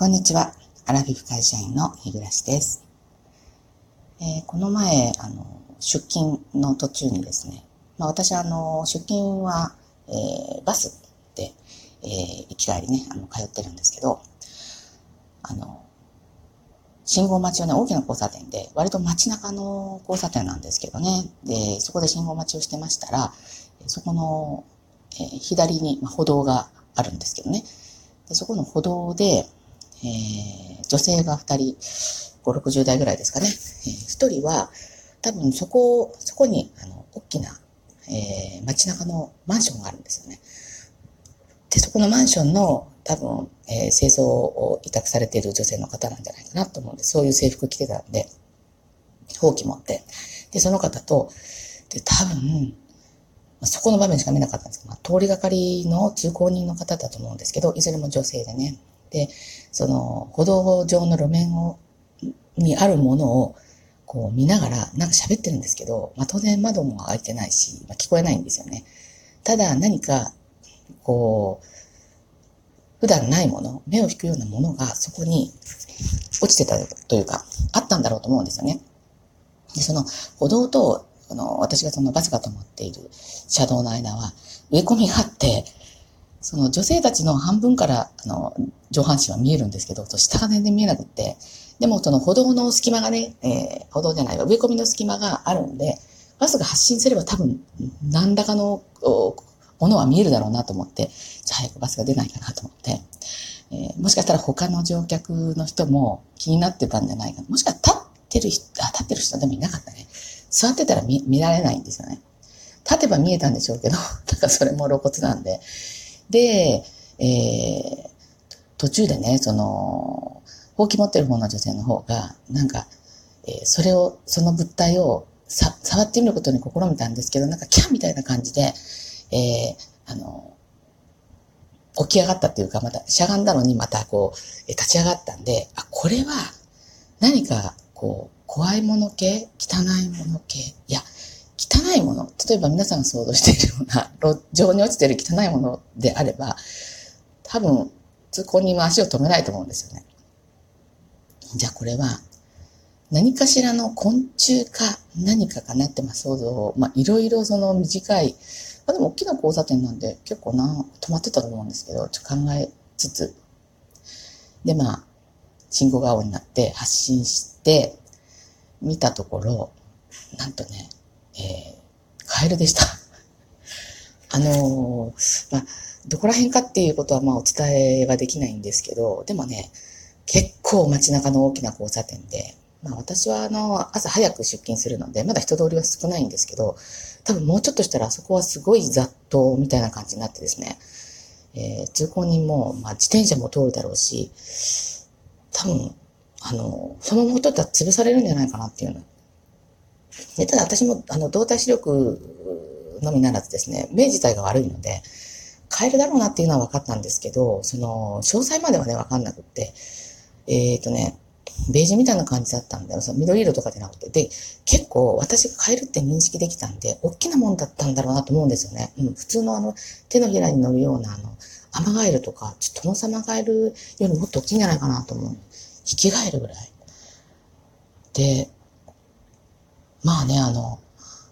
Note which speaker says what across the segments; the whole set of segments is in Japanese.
Speaker 1: こんにちは。アラフィフ会社員の日暮です。えー、この前、あの、出勤の途中にですね、まあ私あの、出勤は、えー、バスで、えー、行き帰りね、あの、通ってるんですけど、あの、信号待ちをね、大きな交差点で、割と街中の交差点なんですけどね、で、そこで信号待ちをしてましたら、そこの、えー、左に、まあ、歩道があるんですけどね、でそこの歩道で、えー、女性が二人、5、60代ぐらいですかね。一、人は、多分そこ、そこに、あの、大きな、えー、街中のマンションがあるんですよね。で、そこのマンションの、多分、えー、清掃を委託されている女性の方なんじゃないかなと思うんで、そういう制服着てたんで、ほうき持って。で、その方と、で、多分、そこの場面しか見なかったんですけど、まあ、通りがかりの通行人の方だと思うんですけど、いずれも女性でね。で、その歩道上の路面を、にあるものをこう見ながらなんか喋ってるんですけど、まあ当然窓も開いてないし、まあ、聞こえないんですよね。ただ何か、こう、普段ないもの、目を引くようなものがそこに落ちてたというか、あったんだろうと思うんですよね。で、その歩道と、この私がそのバスが止まっている車道の間は植え込みがあって、その女性たちの半分から、あの、上半身は見えるんですけど、下が全然見えなくって、でもその歩道の隙間がね、えー、歩道じゃないわ、植え込みの隙間があるんで、バスが発進すれば多分、何らかのものは見えるだろうなと思って、じゃあ早くバスが出ないかなと思って、えー、もしかしたら他の乗客の人も気になってたんじゃないかな。もしかしたら立ってる人、あ、立ってる人でもいなかったね。座ってたら見見られないんですよね。立てば見えたんでしょうけど、なんかそれも露骨なんで。で、えー、途中でね、その、ほうき持ってる方の女性の方が、なんか、えー、それを、その物体をさ、触ってみることに試みたんですけど、なんかキャンみたいな感じで、えー、あの、起き上がったっていうか、またしゃがんだのにまたこう、え立ち上がったんで、あ、これは何かこう、怖いもの系？汚いもの系？いや、汚いもの、例えば皆さんが想像しているような、路上に落ちている汚いものであれば、多分、通行人は足を止めないと思うんですよね。じゃあこれは、何かしらの昆虫か何かかなって、まあ想像まあいろいろその短い、まあでも大きな交差点なんで結構な、止まってたと思うんですけど、ちょっと考えつつ、でまあ、信号が青になって発進して、見たところ、なんとね、えー、カエルでした。あのー、まあ、どこら辺かっていうことはまあお伝えはできないんですけど、でもね、結構街中の大きな交差点で、まあ私はあの、朝早く出勤するので、まだ人通りは少ないんですけど、多分もうちょっとしたらあそこはすごい雑踏みたいな感じになってですね、えー、通行人も、まあ自転車も通るだろうし、多分、あの、そのままほっとったら潰されるんじゃないかなっていうのでただ私も、あの、動体視力のみならずですね、目自体が悪いので、変えるだろうなっていうのは分かったんですけど、その、詳細まではね、分かんなくって、えっ、ー、とね、ベージュみたいな感じだったんだよ。その緑色とかじゃなくて。で、結構私が変えるって認識できたんで、大きなもんだったんだろうなと思うんですよね。うん、普通のあの、手のひらに乗るようなあの、アマガエルとか、ちょっとトノサマガエルよりもっと大きいんじゃないかなと思う。ヒキガエルぐらい。で、まあね、あの、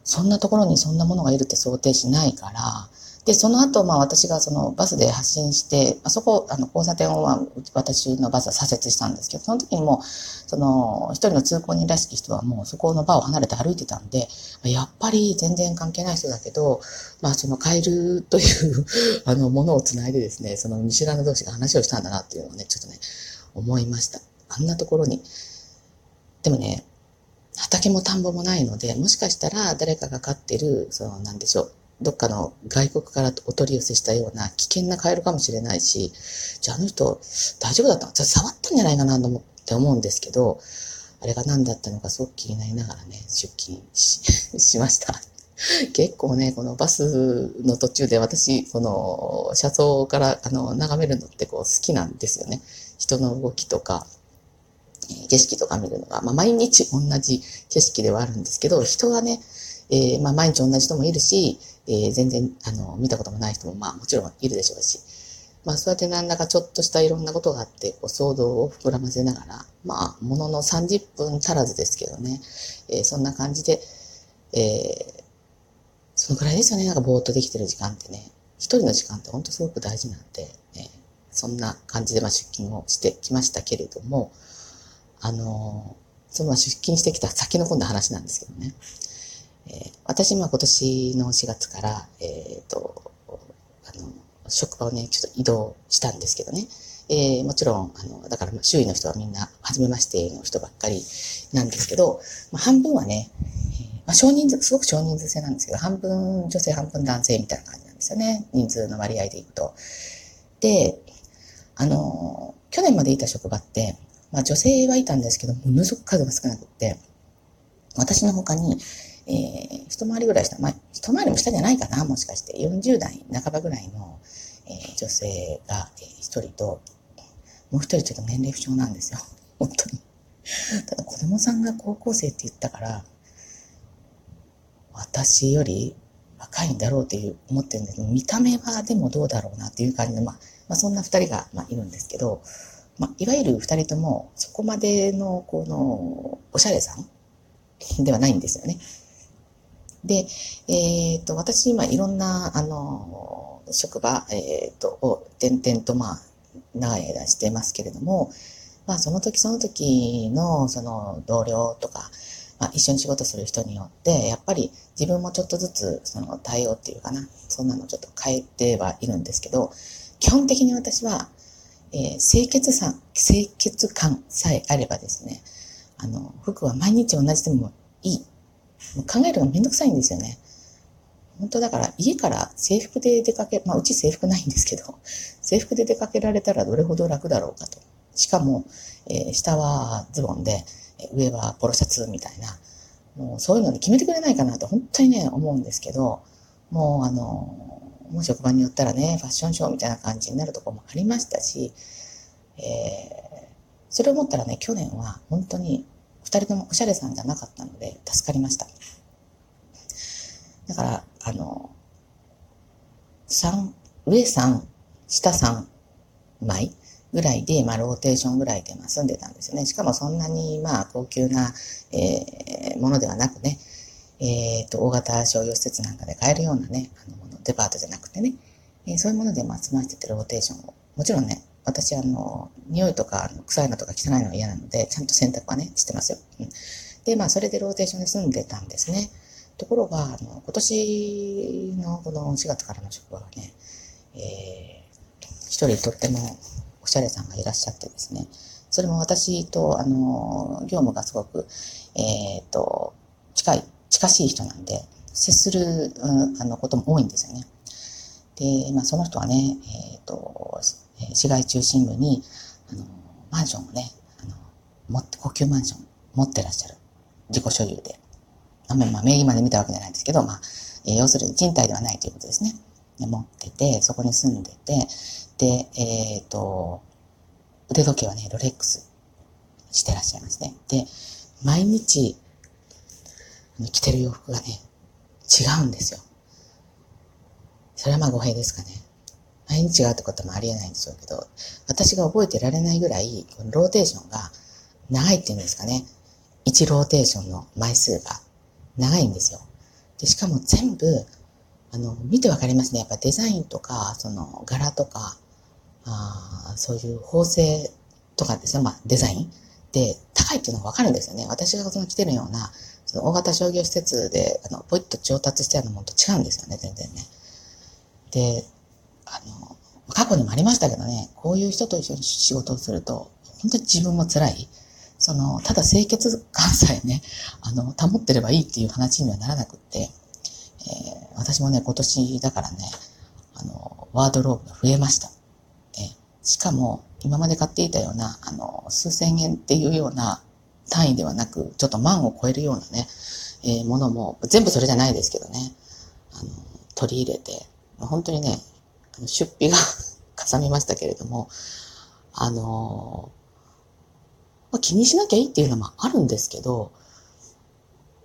Speaker 1: そんなところにそんなものがいるって想定しないから、で、その後、まあ私がそのバスで発信して、あそこ、あの、交差点を、まあ、私のバスは左折したんですけど、その時にもう、その、一人の通行人らしき人はもうそこの場を離れて歩いてたんで、やっぱり全然関係ない人だけど、まあそのカエルという あの、ものを繋いでですね、その見知らぬ同士が話をしたんだなっていうのをね、ちょっとね、思いました。あんなところに。でもね、畑も田んぼもないので、もしかしたら誰かが飼ってる、その、なんでしょう、どっかの外国からお取り寄せしたような危険なカエルかもしれないし、じゃああの人大丈夫だったの？触ったんじゃないかなと思って思うんですけど、あれが何だったのかすごく気になりながらね、出勤ししました。結構ね、このバスの途中で私、この車窓からあの眺めるのってこう好きなんですよね。人の動きとか、景色とか見るのが、まあ、毎日同じ景色ではあるんですけど、人がね、えー、まあ、毎日同じ人もいるし、えー、全然、あの、見たこともない人も、まあ、もちろんいるでしょうし、まあ、そうやってなんだかちょっとしたいろんなことがあって、こう騒動を膨らませながら、まあ、ものの30分足らずですけどね、えー、そんな感じで、えー、そのくらいですよね、なんかぼーっとできてる時間ってね。一人の時間って本当すごく大事なんで、ね、そんな感じでまあ出勤をしてきましたけれども、あの、その出勤してきた先の今度話なんですけどね。えー、私、まあ今年の4月から、えっ、ー、と、あの、職場をね、ちょっと移動したんですけどね。えー、もちろん、あの、だから周囲の人はみんな、初めましての人ばっかりなんですけど、まあ、半分はね、まあ、少人数、すごく少人数制なんですけど、半分女性、半分男性みたいな感じなんですよね。人数の割合でいくと。で、あの、去年までいた職場って、まあ女性はいたんですけど、ものすごく数が少なくって、私の他に、えー、一回りぐらいした、まあ、一回りも下じゃないかな、もしかして。40代半ばぐらいの、えー、女性が一、人と、もう一人ちょっと年齢不詳なんですよ。本当に。ただ子供さんが高校生って言ったから、私より若いんだろうっていう思ってるんだけど、見た目はでもどうだろうなっていう感じで、まあ、まあ、そんな二人が、まあ、いるんですけど、まあ、いわゆる二人とも、そこまでの、この、おしゃれさんではないんですよね。で、えっ、ー、と、私今いろんな、あの、職場、えっ、ー、と、を点々と、まあ、長い間してますけれども、まあ、その時その時の、その、同僚とか、まあ、一緒に仕事する人によって、やっぱり自分もちょっとずつその対応っていうかな、そんなのちょっと変えてはいるんですけど、基本的に私は、えー、清潔さ、清潔感さえあればですね、あの、服は毎日同じでもいい。もう考えるのがめんどくさいんですよね。本当だから家から制服で出かけ、まあうち制服ないんですけど、制服で出かけられたらどれほど楽だろうかと。しかも、えー、下はズボンで、上はポロシャツみたいな、もうそういうので決めてくれないかなと本当にね、思うんですけど、もうあの、もう職場によったらね、ファッションショーみたいな感じになるとこもありましたし、えー、それを思ったらね、去年は本当に二人ともおしゃれさんじゃなかったので助かりました。だから、あの、三、上三、下三枚ぐらいで、まあ、ローテーションぐらいで、まあ、住んでたんですよね。しかもそんなに、まあ、高級な、えー、ものではなくね、えっ、ー、と、大型商業施設なんかで買えるようなね、あの、もの、デパートじゃなくてね、えー、そういうもので、まあ、済ましててローテーションを。もちろんね、私、あの、匂いとか、臭いのとか汚いのは嫌なので、ちゃんと洗濯はね、してますよ。うん、で、まあ、それでローテーションで住んでたんですね。ところが、あの、今年のこの4月からの職場はね、えー、一人とってもおしゃれさんがいらっしゃってですね、それも私と、あの、業務がすごく、えっ、ー、と、近い、近しい人なんで、接する、うん、あのことも多いんですよね。で、まあ、その人はね、えっ、ー、と、市街中心部に、あの、マンションをね、あの、持って、高級マンション持ってらっしゃる。自己所有で。あんまり、まあ、名義まで見たわけじゃないんですけど、まあ、え、要するに賃貸ではないということですね。で持ってて、そこに住んでて、で、えっ、ー、と、腕時計はね、ロレックスしてらっしゃいますね。で、毎日、着てる洋服がね、違うんですよ。それはまあ語弊ですかね。毎日違うってこともありえないんでしょうけど、私が覚えてられないぐらい、このローテーションが長いっていうんですかね。1ローテーションの枚数が長いんですよ。で、しかも全部、あの、見てわかりますね。やっぱデザインとか、その柄とか、あそういう縫製とかですね、まあデザインで高いっていうのがわかるんですよね。私がその着てるような、その大型商業施設で、あの、ポイッと調達してあるものと違うんですよね、全然ね。で、あの、過去にもありましたけどね、こういう人と一緒に仕事をすると、本当に自分も辛い。その、ただ清潔感さえね、あの、保ってればいいっていう話にはならなくって、えー、私もね、今年だからね、あの、ワードローブが増えました。えー、しかも、今まで買っていたような、あの、数千円っていうような単位ではなく、ちょっと万を超えるようなね、えー、ものも、全部それじゃないですけどね、あの、取り入れて、本当にね、出費が かさみましたけれども、あのま、気にしなきゃいいっていうのもあるんですけど、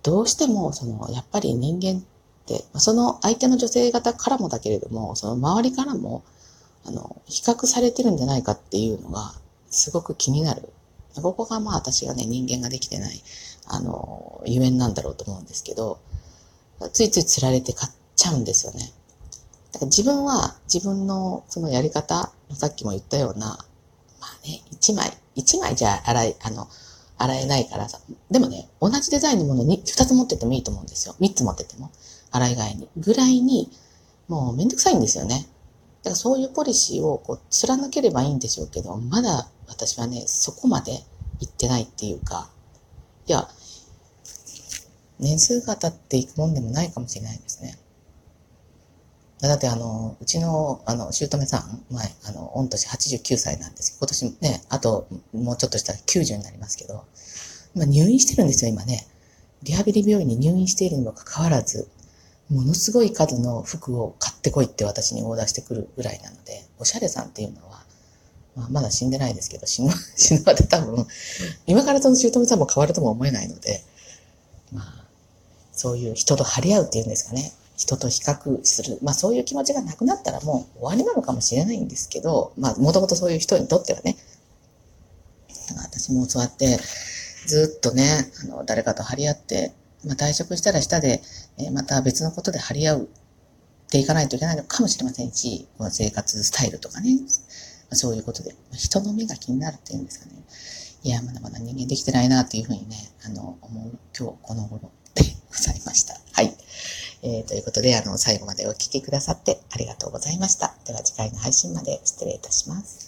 Speaker 1: どうしても、その、やっぱり人間って、その相手の女性方からもだけれども、その周りからも、あの、比較されてるんじゃないかっていうのが、すごく気になる。ここがまあ私がね、人間ができてない、あの、ゆえんなんだろうと思うんですけど、ついつい釣られて買っちゃうんですよね。だから自分は自分のそのやり方、さっきも言ったような、まあね、一枚、一枚じゃ洗い、あの、洗えないからさ。でもね、同じデザインのものに二つ持っててもいいと思うんですよ。三つ持ってても。洗い替えに。ぐらいに、もうめんどくさいんですよね。だからそういうポリシーをこう貫ければいいんでしょうけど、まだ私はね、そこまで行ってないっていうか、いや、年数が経っていくもんでもないかもしれないですね。だってあの、うちの、あの、姑さん、前、あの、御年89歳なんです今年ね、あと、もうちょっとしたら90になりますけど、まあ、入院してるんですよ、今ね。リハビリ病院に入院しているにもかかわらず、ものすごい数の服を買ってこいって私にオーダーしてくるぐらいなので、おしゃれさんっていうのは、まあ、まだ死んでないですけど、死ぬ、死ぬまで多分、今からその姑さんも変わるとも思えないので、まあ、そういう人と張り合うっていうんですかね。人と比較する。まあそういう気持ちがなくなったらもう終わりなのかもしれないんですけど、まあもともとそういう人にとってはね。私もそうやってずっとね、あの、誰かと張り合って、まあ退職したら下で、え、また別のことで張り合うっていかないといけないのかもしれませんし、この生活スタイルとかね、ま、そういうことで、ま人の目が気になるっていうんですかね。いや、まだまだ人間できてないなっていうふうにね、あの、思う今日この頃でございました。はい。えー、ということで、あの、最後までお聴きくださってありがとうございました。では次回の配信まで失礼いたします。